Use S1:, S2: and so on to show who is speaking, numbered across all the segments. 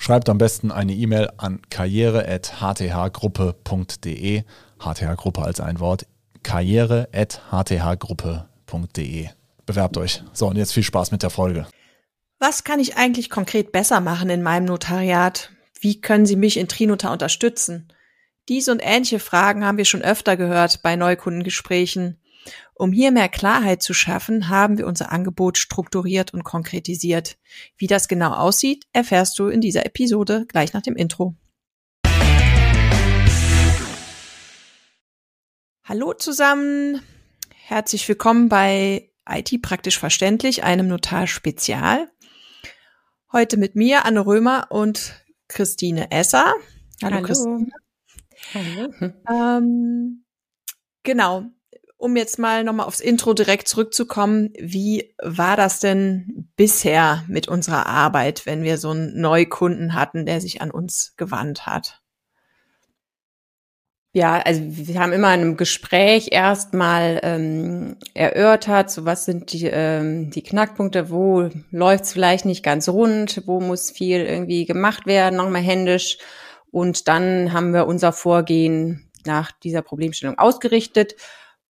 S1: Schreibt am besten eine E-Mail an karriere.hthgruppe.de. HTH-Gruppe als ein Wort. karriere.hthgruppe.de. Bewerbt euch. So, und jetzt viel Spaß mit der Folge.
S2: Was kann ich eigentlich konkret besser machen in meinem Notariat? Wie können Sie mich in Trinota unterstützen? Diese und ähnliche Fragen haben wir schon öfter gehört bei Neukundengesprächen. Um hier mehr Klarheit zu schaffen, haben wir unser Angebot strukturiert und konkretisiert. Wie das genau aussieht, erfährst du in dieser Episode gleich nach dem Intro. Hallo zusammen, herzlich willkommen bei IT praktisch verständlich, einem Notar-Spezial. Heute mit mir, Anne Römer und Christine Esser.
S3: Hallo, Hallo. Christine. Hallo.
S2: Ähm, genau, um jetzt mal nochmal aufs Intro direkt zurückzukommen, wie war das denn bisher mit unserer Arbeit, wenn wir so einen Neukunden hatten, der sich an uns gewandt hat?
S3: Ja, also wir haben immer in einem Gespräch erstmal ähm, erörtert, so was sind die, ähm, die Knackpunkte, wo läuft es vielleicht nicht ganz rund, wo muss viel irgendwie gemacht werden, nochmal händisch. Und dann haben wir unser Vorgehen nach dieser Problemstellung ausgerichtet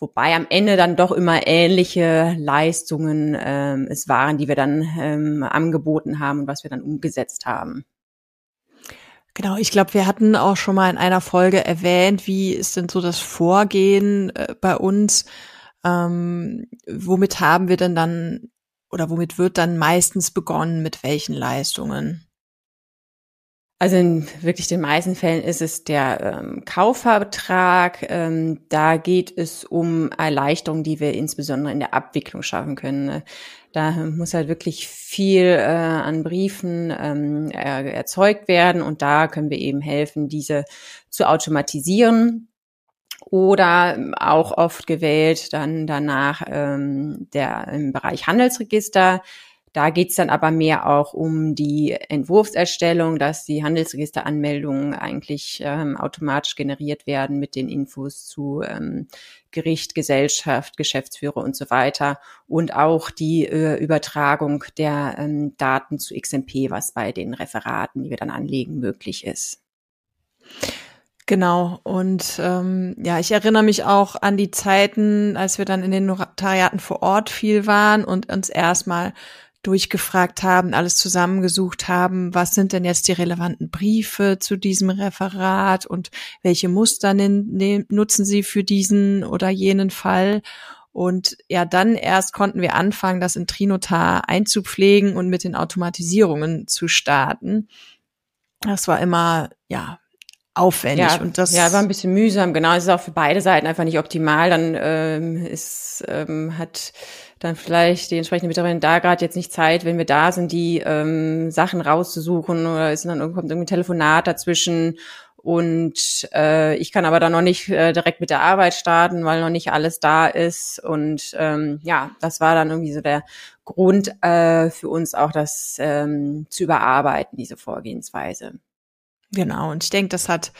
S3: Wobei am Ende dann doch immer ähnliche Leistungen ähm, es waren, die wir dann ähm, angeboten haben und was wir dann umgesetzt haben.
S2: Genau, ich glaube, wir hatten auch schon mal in einer Folge erwähnt, wie ist denn so das Vorgehen äh, bei uns? Ähm, womit haben wir denn dann oder womit wird dann meistens begonnen, mit welchen Leistungen?
S3: Also in wirklich den meisten Fällen ist es der ähm, Kaufvertrag. Ähm, da geht es um Erleichterungen, die wir insbesondere in der Abwicklung schaffen können. Ne? Da muss halt wirklich viel äh, an Briefen ähm, er, erzeugt werden und da können wir eben helfen, diese zu automatisieren. Oder auch oft gewählt dann danach ähm, der im Bereich Handelsregister da geht's dann aber mehr auch um die Entwurfserstellung, dass die Handelsregisteranmeldungen eigentlich ähm, automatisch generiert werden mit den Infos zu ähm, Gericht, Gesellschaft, Geschäftsführer und so weiter. Und auch die äh, Übertragung der ähm, Daten zu XMP, was bei den Referaten, die wir dann anlegen, möglich ist.
S2: Genau. Und ähm, ja, ich erinnere mich auch an die Zeiten, als wir dann in den Notariaten vor Ort viel waren und uns erstmal durchgefragt haben, alles zusammengesucht haben, was sind denn jetzt die relevanten Briefe zu diesem Referat und welche Muster nutzen Sie für diesen oder jenen Fall. Und ja, dann erst konnten wir anfangen, das in Trinotar einzupflegen und mit den Automatisierungen zu starten. Das war immer, ja, aufwendig.
S3: Ja, und das ja, war ein bisschen mühsam. Genau, es ist auch für beide Seiten einfach nicht optimal. Dann ähm, ist, ähm, hat dann vielleicht die entsprechende Mitarbeiterin da gerade jetzt nicht Zeit, wenn wir da sind, die ähm, Sachen rauszusuchen oder ist dann kommt irgendwie ein Telefonat dazwischen und äh, ich kann aber dann noch nicht äh, direkt mit der Arbeit starten, weil noch nicht alles da ist. Und ähm, ja, das war dann irgendwie so der Grund äh, für uns auch, das ähm, zu überarbeiten, diese Vorgehensweise.
S2: Genau, und ich denke, das hat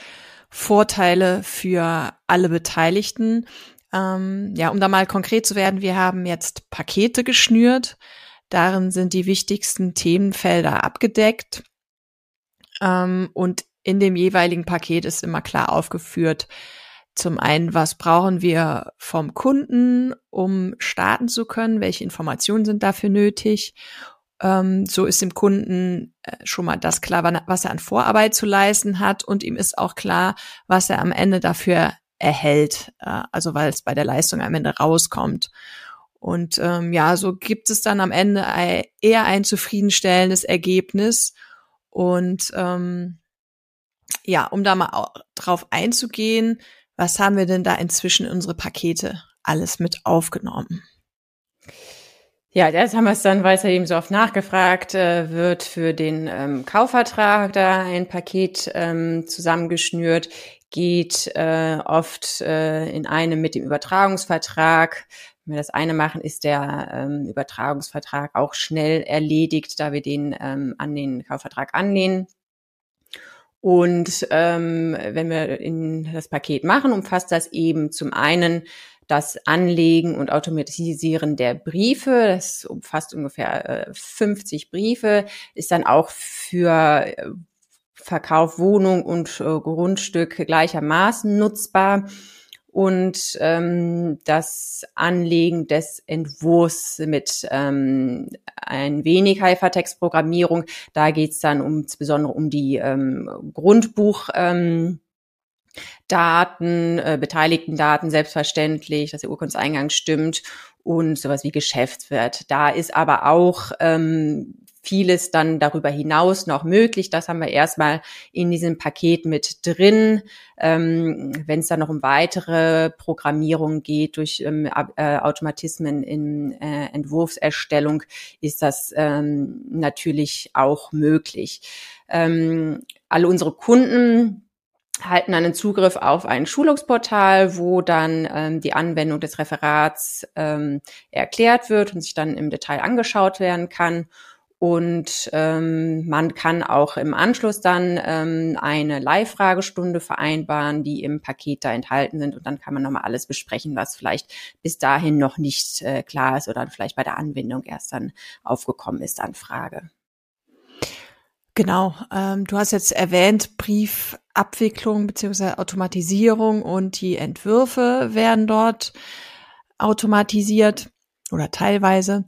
S2: Vorteile für alle Beteiligten. Ähm, ja, um da mal konkret zu werden, wir haben jetzt Pakete geschnürt. Darin sind die wichtigsten Themenfelder abgedeckt. Ähm, und in dem jeweiligen Paket ist immer klar aufgeführt, zum einen, was brauchen wir vom Kunden, um starten zu können? Welche Informationen sind dafür nötig? Ähm, so ist dem Kunden äh, schon mal das klar, was er an Vorarbeit zu leisten hat und ihm ist auch klar, was er am Ende dafür erhält, äh, also weil es bei der Leistung am Ende rauskommt. Und ähm, ja, so gibt es dann am Ende eher ein zufriedenstellendes Ergebnis. Und ähm, ja, um da mal drauf einzugehen, was haben wir denn da inzwischen in unsere Pakete alles mit aufgenommen?
S3: Ja, das haben wir es dann, weil es ja eben so oft nachgefragt äh, wird, für den ähm, Kaufvertrag da ein Paket ähm, zusammengeschnürt. Geht äh, oft äh, in einem mit dem Übertragungsvertrag. Wenn wir das eine machen, ist der ähm, Übertragungsvertrag auch schnell erledigt, da wir den ähm, an den Kaufvertrag anlehnen. Und ähm, wenn wir in das Paket machen, umfasst das eben zum einen das Anlegen und Automatisieren der Briefe. Das umfasst ungefähr äh, 50 Briefe, ist dann auch für äh, Verkauf Wohnung und äh, Grundstück gleichermaßen nutzbar und ähm, das Anlegen des Entwurfs mit ähm, ein wenig Hypertext-Programmierung. Da geht's dann um, insbesondere um die ähm, Grundbuch. Ähm, Daten, äh, beteiligten Daten selbstverständlich, dass der Urkundseingang stimmt und sowas wie Geschäftswert. Da ist aber auch ähm, vieles dann darüber hinaus noch möglich. Das haben wir erstmal in diesem Paket mit drin. Ähm, Wenn es dann noch um weitere Programmierung geht durch ähm, äh, Automatismen in äh, Entwurfserstellung, ist das ähm, natürlich auch möglich. Ähm, alle unsere Kunden halten einen Zugriff auf ein Schulungsportal, wo dann ähm, die Anwendung des Referats ähm, erklärt wird und sich dann im Detail angeschaut werden kann. Und ähm, man kann auch im Anschluss dann ähm, eine Live-Fragestunde vereinbaren, die im Paket da enthalten sind. Und dann kann man nochmal alles besprechen, was vielleicht bis dahin noch nicht äh, klar ist oder vielleicht bei der Anwendung erst dann aufgekommen ist an Frage.
S2: Genau, ähm, du hast jetzt erwähnt, Briefabwicklung beziehungsweise Automatisierung und die Entwürfe werden dort automatisiert oder teilweise.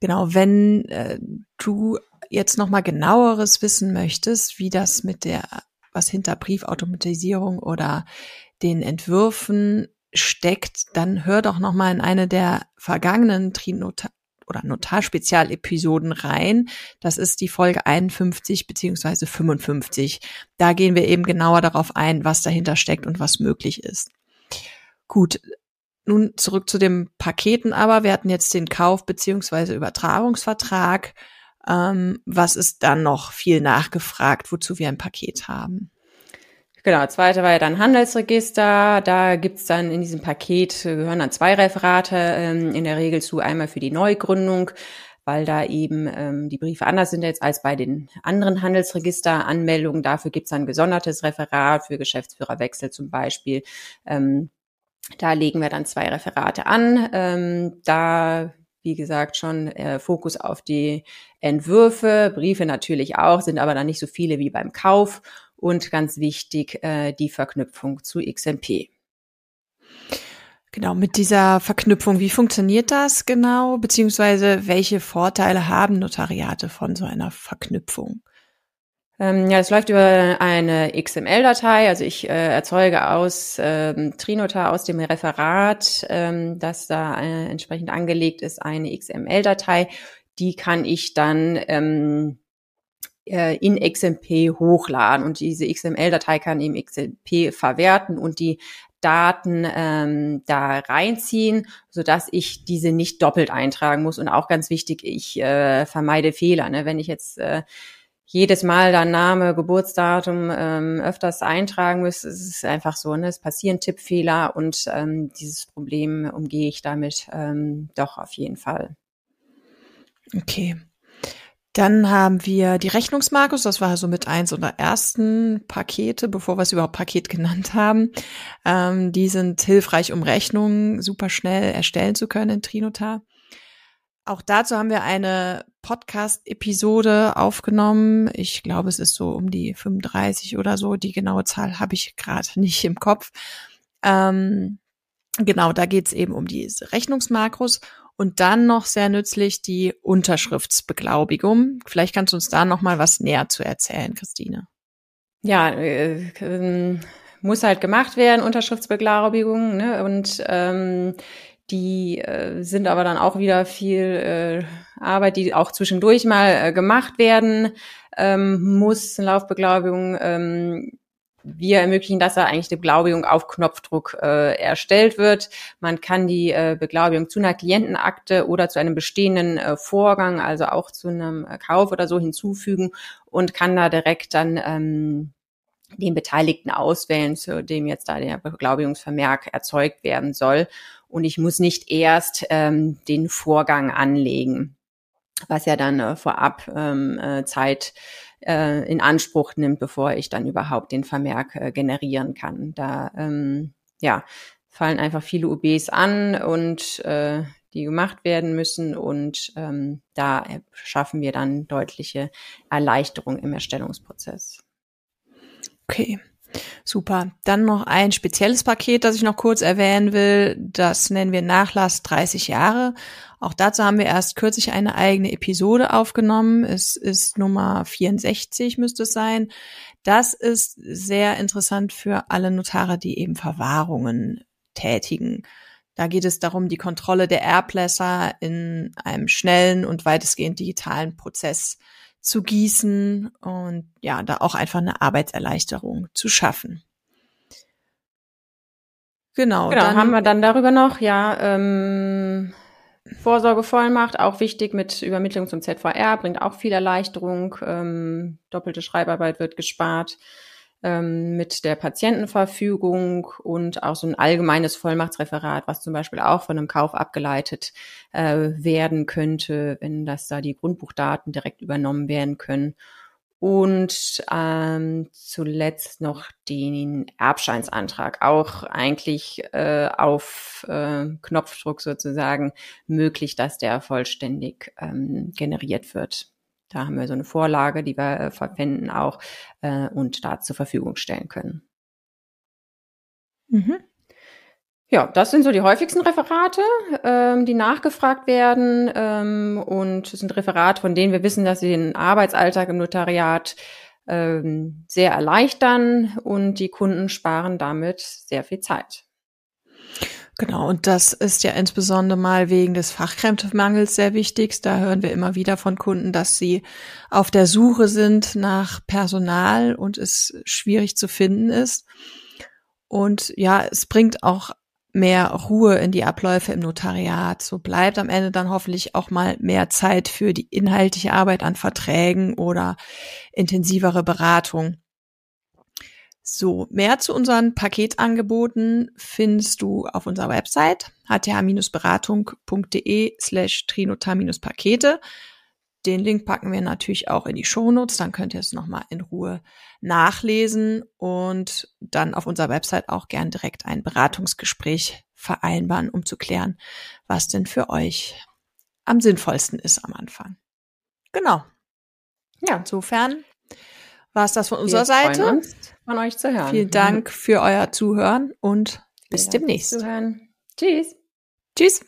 S2: Genau, wenn äh, du jetzt nochmal genaueres wissen möchtest, wie das mit der, was hinter Briefautomatisierung oder den Entwürfen steckt, dann hör doch nochmal in eine der vergangenen Trinota oder Notarspezialepisoden rein. Das ist die Folge 51 beziehungsweise 55. Da gehen wir eben genauer darauf ein, was dahinter steckt und was möglich ist. Gut, nun zurück zu den Paketen aber. Wir hatten jetzt den Kauf beziehungsweise Übertragungsvertrag. Ähm, was ist dann noch viel nachgefragt, wozu wir ein Paket haben?
S3: Genau, zweite war ja dann Handelsregister. Da gibt's dann in diesem Paket, gehören dann zwei Referate ähm, in der Regel zu. Einmal für die Neugründung, weil da eben ähm, die Briefe anders sind jetzt als bei den anderen Handelsregisteranmeldungen. Dafür gibt's dann ein gesondertes Referat für Geschäftsführerwechsel zum Beispiel. Ähm, da legen wir dann zwei Referate an. Ähm, da wie gesagt, schon äh, Fokus auf die Entwürfe, Briefe natürlich auch, sind aber dann nicht so viele wie beim Kauf und ganz wichtig äh, die Verknüpfung zu XMP.
S2: Genau, mit dieser Verknüpfung, wie funktioniert das genau, beziehungsweise welche Vorteile haben Notariate von so einer Verknüpfung?
S3: Ähm, ja, es läuft über eine XML-Datei. Also ich äh, erzeuge aus ähm, Trinotar, aus dem Referat, ähm, das da äh, entsprechend angelegt ist, eine XML-Datei. Die kann ich dann ähm, äh, in XMP hochladen und diese XML-Datei kann eben XMP verwerten und die Daten ähm, da reinziehen, so dass ich diese nicht doppelt eintragen muss. Und auch ganz wichtig, ich äh, vermeide Fehler. Ne? Wenn ich jetzt äh, jedes Mal dann Name, Geburtsdatum ähm, öfters eintragen muss, ist es einfach so, ne? es passieren Tippfehler und ähm, dieses Problem umgehe ich damit ähm, doch auf jeden Fall.
S2: Okay. Dann haben wir die Rechnungsmarkus, das war so mit eins unserer ersten Pakete, bevor wir es überhaupt Paket genannt haben. Ähm, die sind hilfreich, um Rechnungen super schnell erstellen zu können in Trinotar. Auch dazu haben wir eine Podcast-Episode aufgenommen. Ich glaube, es ist so um die 35 oder so. Die genaue Zahl habe ich gerade nicht im Kopf. Ähm, genau, da geht es eben um diese Rechnungsmakros und dann noch sehr nützlich die Unterschriftsbeglaubigung. Vielleicht kannst du uns da noch mal was näher zu erzählen, Christine.
S3: Ja, äh, äh, muss halt gemacht werden, Unterschriftsbeglaubigung. Ne? Und ähm, die äh, sind aber dann auch wieder viel äh, Arbeit, die auch zwischendurch mal äh, gemacht werden ähm, muss. Laufbeglaubigung ähm, wir ermöglichen, dass da eigentlich die Beglaubigung auf Knopfdruck äh, erstellt wird. Man kann die äh, Beglaubigung zu einer Klientenakte oder zu einem bestehenden äh, Vorgang, also auch zu einem Kauf oder so hinzufügen und kann da direkt dann ähm, den Beteiligten auswählen, zu dem jetzt da der Beglaubigungsvermerk erzeugt werden soll. Und ich muss nicht erst ähm, den Vorgang anlegen, was ja dann äh, vorab ähm, äh, Zeit äh, in Anspruch nimmt, bevor ich dann überhaupt den Vermerk äh, generieren kann. Da ähm, ja, fallen einfach viele UBs an und äh, die gemacht werden müssen und ähm, da schaffen wir dann deutliche Erleichterung im Erstellungsprozess.
S2: Okay. Super. Dann noch ein spezielles Paket, das ich noch kurz erwähnen will. Das nennen wir Nachlass 30 Jahre. Auch dazu haben wir erst kürzlich eine eigene Episode aufgenommen. Es ist Nummer 64, müsste es sein. Das ist sehr interessant für alle Notare, die eben Verwahrungen tätigen. Da geht es darum, die Kontrolle der Erblässer in einem schnellen und weitestgehend digitalen Prozess zu gießen und ja, da auch einfach eine Arbeitserleichterung zu schaffen.
S3: Genau. Genau, dann haben wir dann darüber noch, ja, ähm, Vorsorgevollmacht, auch wichtig mit Übermittlung zum ZVR, bringt auch viel Erleichterung. Ähm, doppelte Schreibarbeit wird gespart ähm, mit der Patientenverfügung und auch so ein allgemeines Vollmachtsreferat, was zum Beispiel auch von einem Kauf abgeleitet äh, werden könnte, wenn das da die Grundbuchdaten direkt übernommen werden können. Und ähm, zuletzt noch den Erbscheinsantrag, auch eigentlich äh, auf äh, Knopfdruck sozusagen möglich, dass der vollständig ähm, generiert wird. Da haben wir so eine Vorlage, die wir äh, verwenden auch äh, und da zur Verfügung stellen können. Mhm. Ja, das sind so die häufigsten Referate, ähm, die nachgefragt werden ähm, und es sind Referate, von denen wir wissen, dass sie den Arbeitsalltag im Notariat ähm, sehr erleichtern und die Kunden sparen damit sehr viel Zeit.
S2: Genau, und das ist ja insbesondere mal wegen des Fachkräftemangels sehr wichtig. Da hören wir immer wieder von Kunden, dass sie auf der Suche sind nach Personal und es schwierig zu finden ist. Und ja, es bringt auch mehr Ruhe in die Abläufe im Notariat. So bleibt am Ende dann hoffentlich auch mal mehr Zeit für die inhaltliche Arbeit an Verträgen oder intensivere Beratung. So, mehr zu unseren Paketangeboten findest du auf unserer Website hth-beratung.de slash trinotar-pakete. Den Link packen wir natürlich auch in die Shownotes, dann könnt ihr es nochmal in Ruhe nachlesen und dann auf unserer Website auch gern direkt ein Beratungsgespräch vereinbaren, um zu klären, was denn für euch am sinnvollsten ist am Anfang. Genau. Ja, insofern war es das von unserer Seite. Uns,
S3: von euch zu hören.
S2: Vielen Dank für euer Zuhören und bis demnächst.
S3: Zuhören. Tschüss.
S2: Tschüss.